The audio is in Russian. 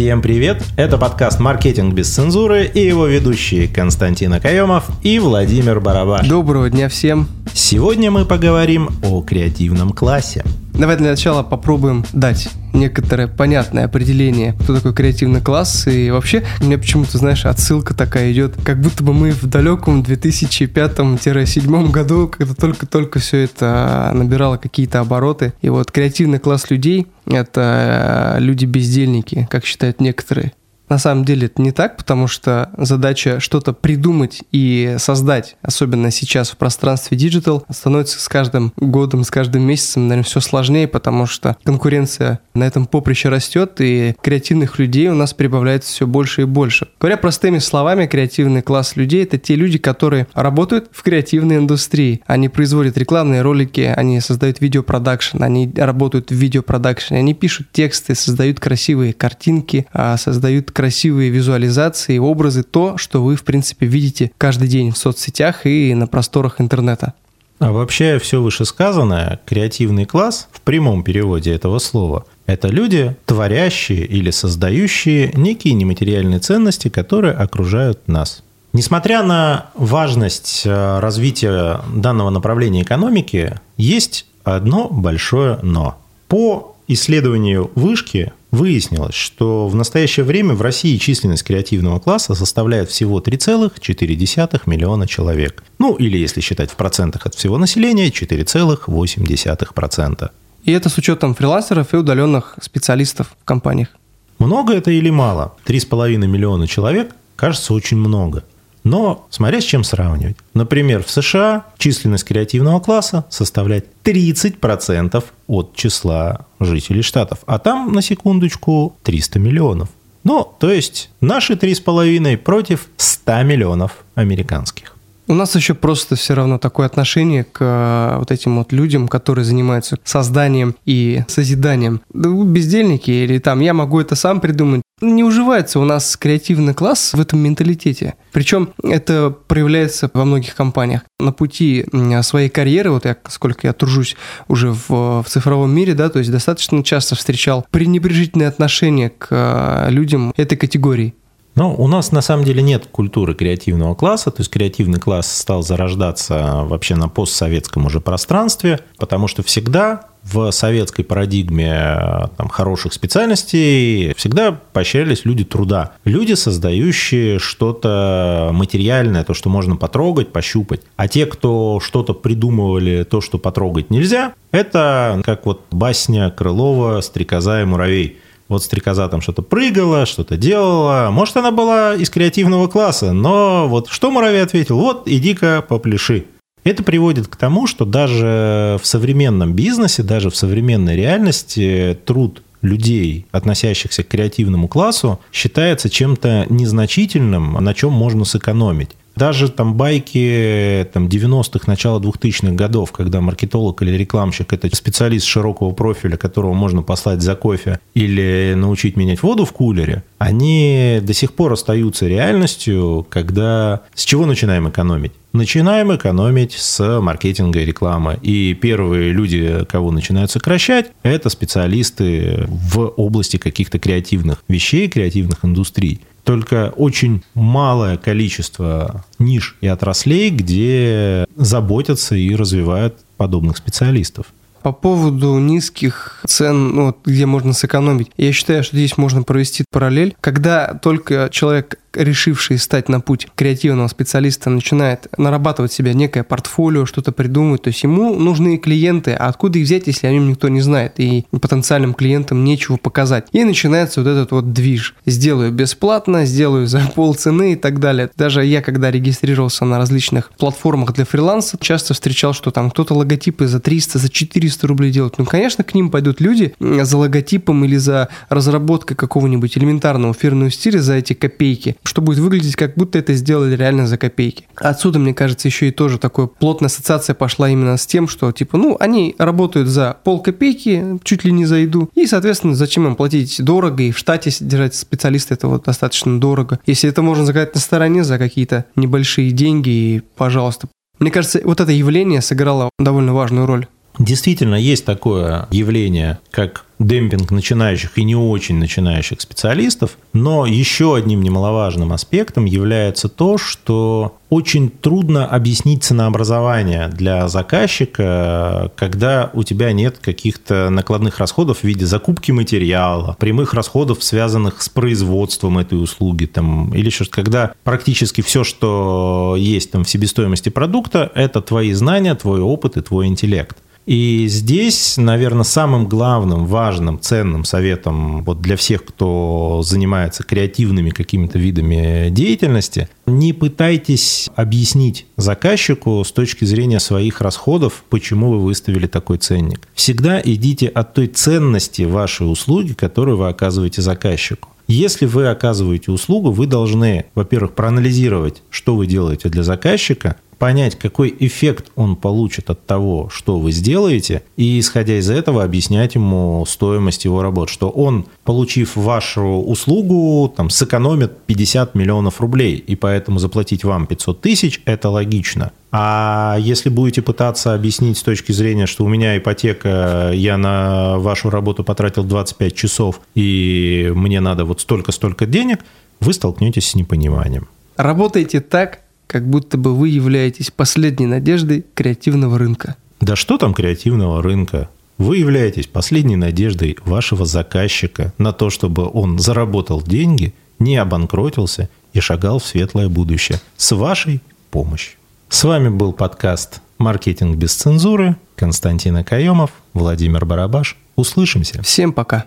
Всем привет! Это подкаст «Маркетинг без цензуры» и его ведущие Константин Акаемов и Владимир Барабаш. Доброго дня всем! Сегодня мы поговорим о креативном классе. Давай для начала попробуем дать некоторое понятное определение, кто такой креативный класс. И вообще, меня почему-то, знаешь, отсылка такая идет, как будто бы мы в далеком 2005-2007 году, когда только-только все это набирало какие-то обороты. И вот креативный класс людей — это люди-бездельники, как считают некоторые. На самом деле это не так, потому что задача что-то придумать и создать, особенно сейчас в пространстве digital, становится с каждым годом, с каждым месяцем, наверное, все сложнее, потому что конкуренция на этом поприще растет, и креативных людей у нас прибавляется все больше и больше. Говоря простыми словами, креативный класс людей — это те люди, которые работают в креативной индустрии. Они производят рекламные ролики, они создают видеопродакшн, они работают в видеопродакшне, они пишут тексты, создают красивые картинки, а, создают красивые визуализации, образы, то, что вы, в принципе, видите каждый день в соцсетях и на просторах интернета. Обобщая все вышесказанное, креативный класс в прямом переводе этого слова – это люди, творящие или создающие некие нематериальные ценности, которые окружают нас. Несмотря на важность э, развития данного направления экономики, есть одно большое «но». По исследованию вышки выяснилось, что в настоящее время в России численность креативного класса составляет всего 3,4 миллиона человек. Ну, или если считать в процентах от всего населения, 4,8%. И это с учетом фрилансеров и удаленных специалистов в компаниях. Много это или мало? 3,5 миллиона человек кажется очень много. Но смотря с чем сравнивать. Например, в США численность креативного класса составляет 30% от числа жителей штатов. А там, на секундочку, 300 миллионов. Ну, то есть наши 3,5 против 100 миллионов американских. У нас еще просто все равно такое отношение к э, вот этим вот людям, которые занимаются созданием и созиданием. Да вы бездельники или там я могу это сам придумать. Не уживается у нас креативный класс в этом менталитете. Причем это проявляется во многих компаниях. На пути своей карьеры, вот я, сколько я тружусь уже в, в цифровом мире, да, то есть достаточно часто встречал пренебрежительное отношение к э, людям этой категории. Ну, у нас на самом деле нет культуры креативного класса, то есть креативный класс стал зарождаться вообще на постсоветском уже пространстве, потому что всегда в советской парадигме там, хороших специальностей всегда поощрялись люди труда. Люди, создающие что-то материальное, то, что можно потрогать, пощупать. А те, кто что-то придумывали, то, что потрогать нельзя, это как вот басня Крылова «Стрекоза и муравей». Вот стрекоза там что-то прыгала, что-то делала. Может, она была из креативного класса, но вот что муравей ответил? Вот, иди-ка попляши. Это приводит к тому, что даже в современном бизнесе, даже в современной реальности труд людей, относящихся к креативному классу, считается чем-то незначительным, на чем можно сэкономить. Даже там байки там, 90-х, начала 2000-х годов, когда маркетолог или рекламщик – это специалист широкого профиля, которого можно послать за кофе или научить менять воду в кулере, они до сих пор остаются реальностью, когда с чего начинаем экономить? Начинаем экономить с маркетинга и рекламы. И первые люди, кого начинают сокращать, это специалисты в области каких-то креативных вещей, креативных индустрий только очень малое количество ниш и отраслей, где заботятся и развивают подобных специалистов. По поводу низких цен, ну, где можно сэкономить, я считаю, что здесь можно провести параллель. Когда только человек решивший стать на путь креативного специалиста, начинает нарабатывать себе некое портфолио, что-то придумывать, то есть ему нужны клиенты, а откуда их взять, если о нем никто не знает, и потенциальным клиентам нечего показать. И начинается вот этот вот движ. Сделаю бесплатно, сделаю за полцены и так далее. Даже я, когда регистрировался на различных платформах для фриланса, часто встречал, что там кто-то логотипы за 300, за 400 рублей делает. Ну, конечно, к ним пойдут люди за логотипом или за разработкой какого-нибудь элементарного фирменного стиля за эти копейки что будет выглядеть, как будто это сделали реально за копейки. Отсюда, мне кажется, еще и тоже такая плотная ассоциация пошла именно с тем, что, типа, ну, они работают за пол копейки, чуть ли не за еду, и, соответственно, зачем им платить дорого, и в штате держать специалиста это вот достаточно дорого. Если это можно заказать на стороне за какие-то небольшие деньги, и, пожалуйста. Мне кажется, вот это явление сыграло довольно важную роль. Действительно, есть такое явление, как демпинг начинающих и не очень начинающих специалистов. Но еще одним немаловажным аспектом является то, что очень трудно объяснить ценообразование для заказчика, когда у тебя нет каких-то накладных расходов в виде закупки материала, прямых расходов, связанных с производством этой услуги, там, или еще когда практически все, что есть там в себестоимости продукта, это твои знания, твой опыт и твой интеллект. И здесь, наверное, самым главным, важным, ценным советом вот для всех, кто занимается креативными какими-то видами деятельности, не пытайтесь объяснить заказчику с точки зрения своих расходов, почему вы выставили такой ценник. Всегда идите от той ценности вашей услуги, которую вы оказываете заказчику. Если вы оказываете услугу, вы должны, во-первых, проанализировать, что вы делаете для заказчика, понять, какой эффект он получит от того, что вы сделаете, и исходя из этого объяснять ему стоимость его работ, что он, получив вашу услугу, там, сэкономит 50 миллионов рублей, и поэтому заплатить вам 500 тысяч – это логично. А если будете пытаться объяснить с точки зрения, что у меня ипотека, я на вашу работу потратил 25 часов, и мне надо вот столько-столько денег, вы столкнетесь с непониманием. Работайте так, как будто бы вы являетесь последней надеждой креативного рынка. Да что там креативного рынка? Вы являетесь последней надеждой вашего заказчика на то, чтобы он заработал деньги, не обанкротился и шагал в светлое будущее с вашей помощью. С вами был подкаст «Маркетинг без цензуры». Константин Акаемов, Владимир Барабаш. Услышимся. Всем пока.